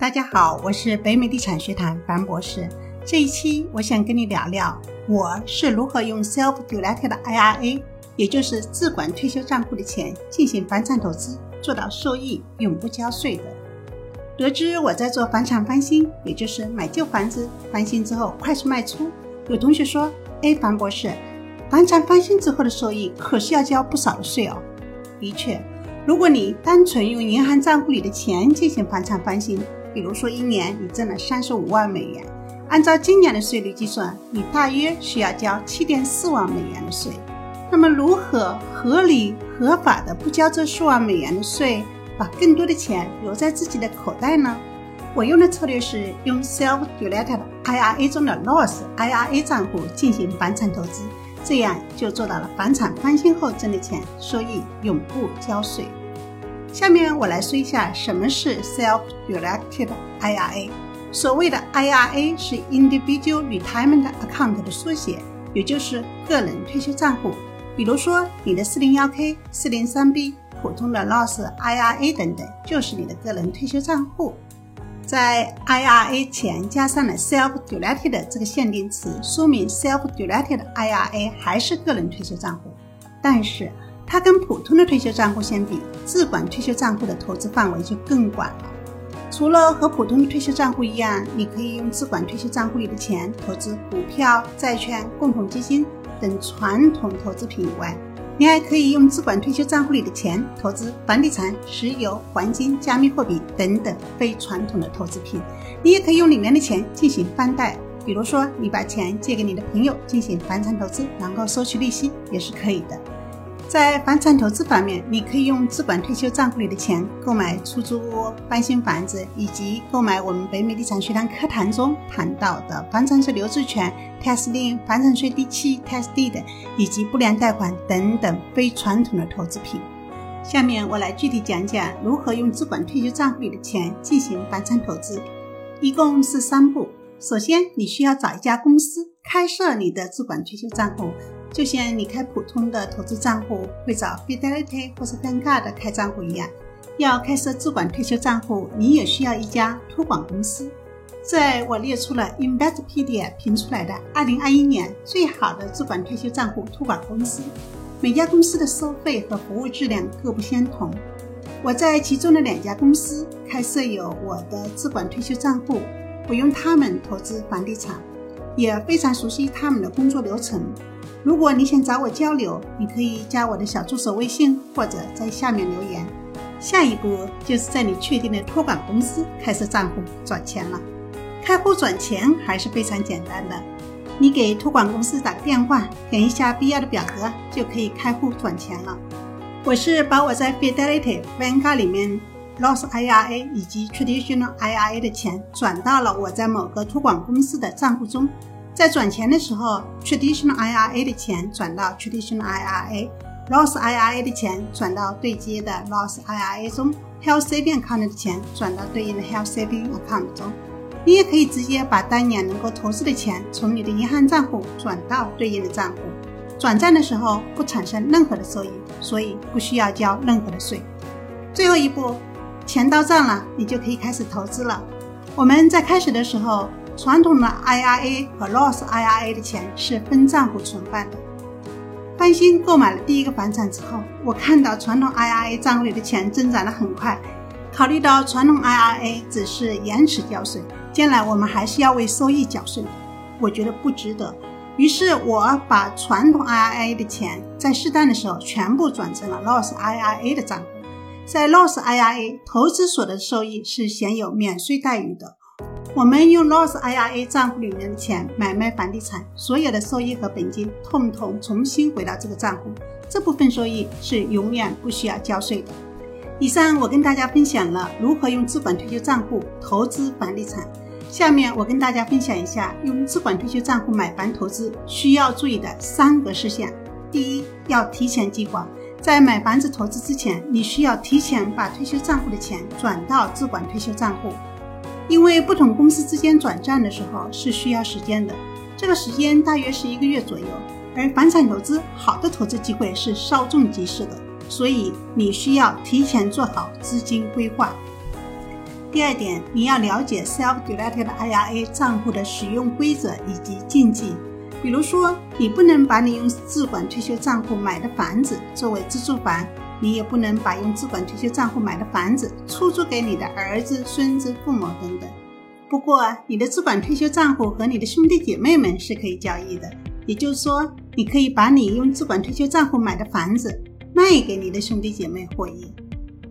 大家好，我是北美地产学堂樊博士。这一期我想跟你聊聊，我是如何用 self-directed IRA，也就是自管退休账户的钱进行房产投资，做到收益永不交税的。得知我在做房产翻新，也就是买旧房子翻新之后快速卖出，有同学说：“哎，樊博士，房产翻新之后的收益可是要交不少的税哦。”的确，如果你单纯用银行账户里的钱进行房产翻新，比如说一年你挣了三十五万美元，按照今年的税率计算，你大约需要交七点四万美元的税。那么，如何合理合法的不交这数万美元的税？把更多的钱留在自己的口袋呢？我用的策略是用 self-directed IRA 中的 Roth IRA 账户进行房产投资，这样就做到了房产翻新后挣的钱收益永不交税。下面我来说一下什么是 self-directed IRA。所谓的 IRA 是 Individual Retirement Account 的缩写，也就是个人退休账户。比如说你的 401k、403b。普通的 Roth IRA 等等，就是你的个人退休账户。在 IRA 前加上了 self-directed 这个限定词，说明 self-directed IRA 还是个人退休账户。但是它跟普通的退休账户相比，自管退休账户的投资范围就更广了。除了和普通的退休账户一样，你可以用自管退休账户里的钱投资股票、债券、共同基金等传统投资品以外，你还可以用自管退休账户里的钱投资房地产、石油、黄金、加密货币等等非传统的投资品。你也可以用里面的钱进行翻贷，比如说你把钱借给你的朋友进行房产投资，然后收取利息也是可以的。在房产投资方面，你可以用资管退休账户里的钱购买出租屋、翻新房子，以及购买我们北美地产学堂课堂中谈到的房产税留置权、tax lien、房产税第七 tax deed 以及不良贷款等等非传统的投资品。下面我来具体讲讲如何用资管退休账户里的钱进行房产投资，一共是三步。首先，你需要找一家公司开设你的资管退休账户。就像你开普通的投资账户会找 Fidelity 或是 Vanguard 开账户一样，要开设自管退休账户，你也需要一家托管公司。在我列出了 Investopedia 评出来的2021年最好的自管退休账户托管公司，每家公司的收费和服务质量各不相同。我在其中的两家公司开设有我的自管退休账户，我用他们投资房地产，也非常熟悉他们的工作流程。如果你想找我交流，你可以加我的小助手微信，或者在下面留言。下一步就是在你确定的托管公司开设账户转钱了。开户转钱还是非常简单的，你给托管公司打个电话，填一下必要的表格，就可以开户转钱了。我是把我在 Fidelity、Vanguard 里面 Roth IRA 以及 Traditional IRA 的钱转到了我在某个托管公司的账户中。在转钱的时候，traditional IRA 的钱转到 traditional IRA，Roth IRA 的钱转到对接的 Roth IRA 中，Health Saving Account 的钱转到对应的 Health Saving Account 中。你也可以直接把当年能够投资的钱从你的银行账户转到对应的账户。转账的时候不产生任何的收益，所以不需要交任何的税。最后一步，钱到账了，你就可以开始投资了。我们在开始的时候。传统的 IRA 和 Loss IRA 的钱是分账户存放的。翻新购买了第一个房产之后，我看到传统 IRA 账户里的钱增长得很快。考虑到传统 IRA 只是延迟交税，将来我们还是要为收益缴税，我觉得不值得。于是我把传统 IRA 的钱在适当的时候全部转成了 Loss IRA 的账户。在 Loss IRA 投资所得收益是享有免税待遇的。我们用 Roth IRA 账户里面的钱买卖房地产，所有的收益和本金统统重新回到这个账户，这部分收益是永远不需要交税的。以上我跟大家分享了如何用资管退休账户投资房地产，下面我跟大家分享一下用资管退休账户买房投资需要注意的三个事项。第一，要提前计划，在买房子投资之前，你需要提前把退休账户的钱转到资管退休账户。因为不同公司之间转账的时候是需要时间的，这个时间大约是一个月左右。而房产投资好的投资机会是稍纵即逝的，所以你需要提前做好资金规划。第二点，你要了解 self-directed IRA 账户的使用规则以及禁忌。比如说，你不能把你用自管退休账户买的房子作为自住房，你也不能把用自管退休账户买的房子出租给你的儿子、孙子、父母等等。不过，你的自管退休账户和你的兄弟姐妹们是可以交易的，也就是说，你可以把你用自管退休账户买的房子卖给你的兄弟姐妹获益。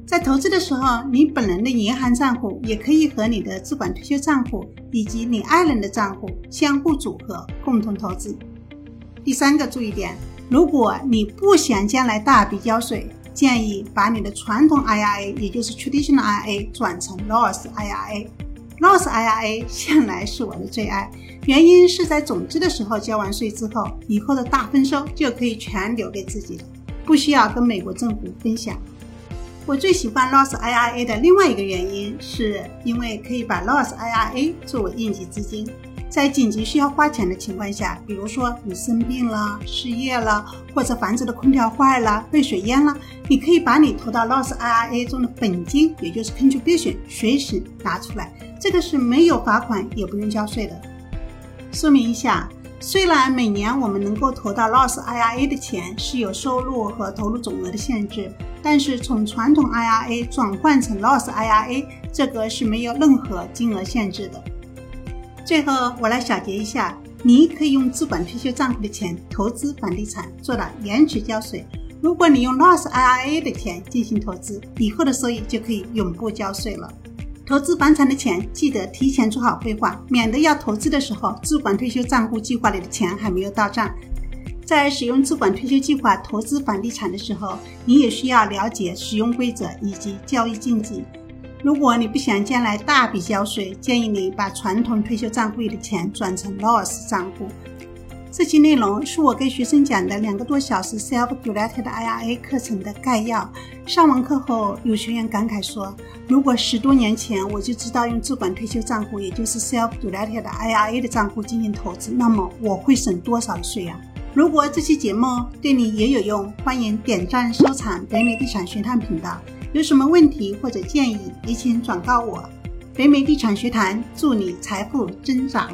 在投资的时候，你本人的银行账户也可以和你的自管退休账户以及你爱人的账户相互组合，共同投资。第三个注意点，如果你不想将来大笔交税，建议把你的传统 IRA，也就是 Traditional IRA 转成 Roth IRA。Roth IRA 向来是我的最爱，原因是在种子的时候交完税之后，以后的大丰收就可以全留给自己，不需要跟美国政府分享。我最喜欢 Roth IRA 的另外一个原因，是因为可以把 Roth IRA 作为应急资金，在紧急需要花钱的情况下，比如说你生病了、失业了，或者房子的空调坏了、被水淹了，你可以把你投到 Loss IRA 中的本金，也就是 contribution，随时拿出来，这个是没有罚款也不用交税的。说明一下。虽然每年我们能够投到 Loss IRA 的钱是有收入和投入总额的限制，但是从传统 IRA 转换成 Loss IRA，这个是没有任何金额限制的。最后，我来小结一下：你可以用自管退休账户的钱投资房地产，做到延迟交税；如果你用 Roth IRA 的钱进行投资，以后的收益就可以永不交税了。投资房产的钱，记得提前做好规划，免得要投资的时候，自管退休账户计划里的钱还没有到账。在使用自管退休计划投资房地产的时候，你也需要了解使用规则以及交易禁忌。如果你不想将来大笔交税，建议你把传统退休账户里的钱转成 Roth 账户。这期内容是我给学生讲的两个多小时 Self-Directed IRA 课程的概要。上完课后，有学员感慨说：“如果十多年前我就知道用自管退休账户，也就是 Self-Directed IRA 的账户进行投资，那么我会省多少税啊？”如果这期节目对你也有用，欢迎点赞收藏北美地产学堂频道。有什么问题或者建议，也请转告我。北美地产学堂祝你财富增长。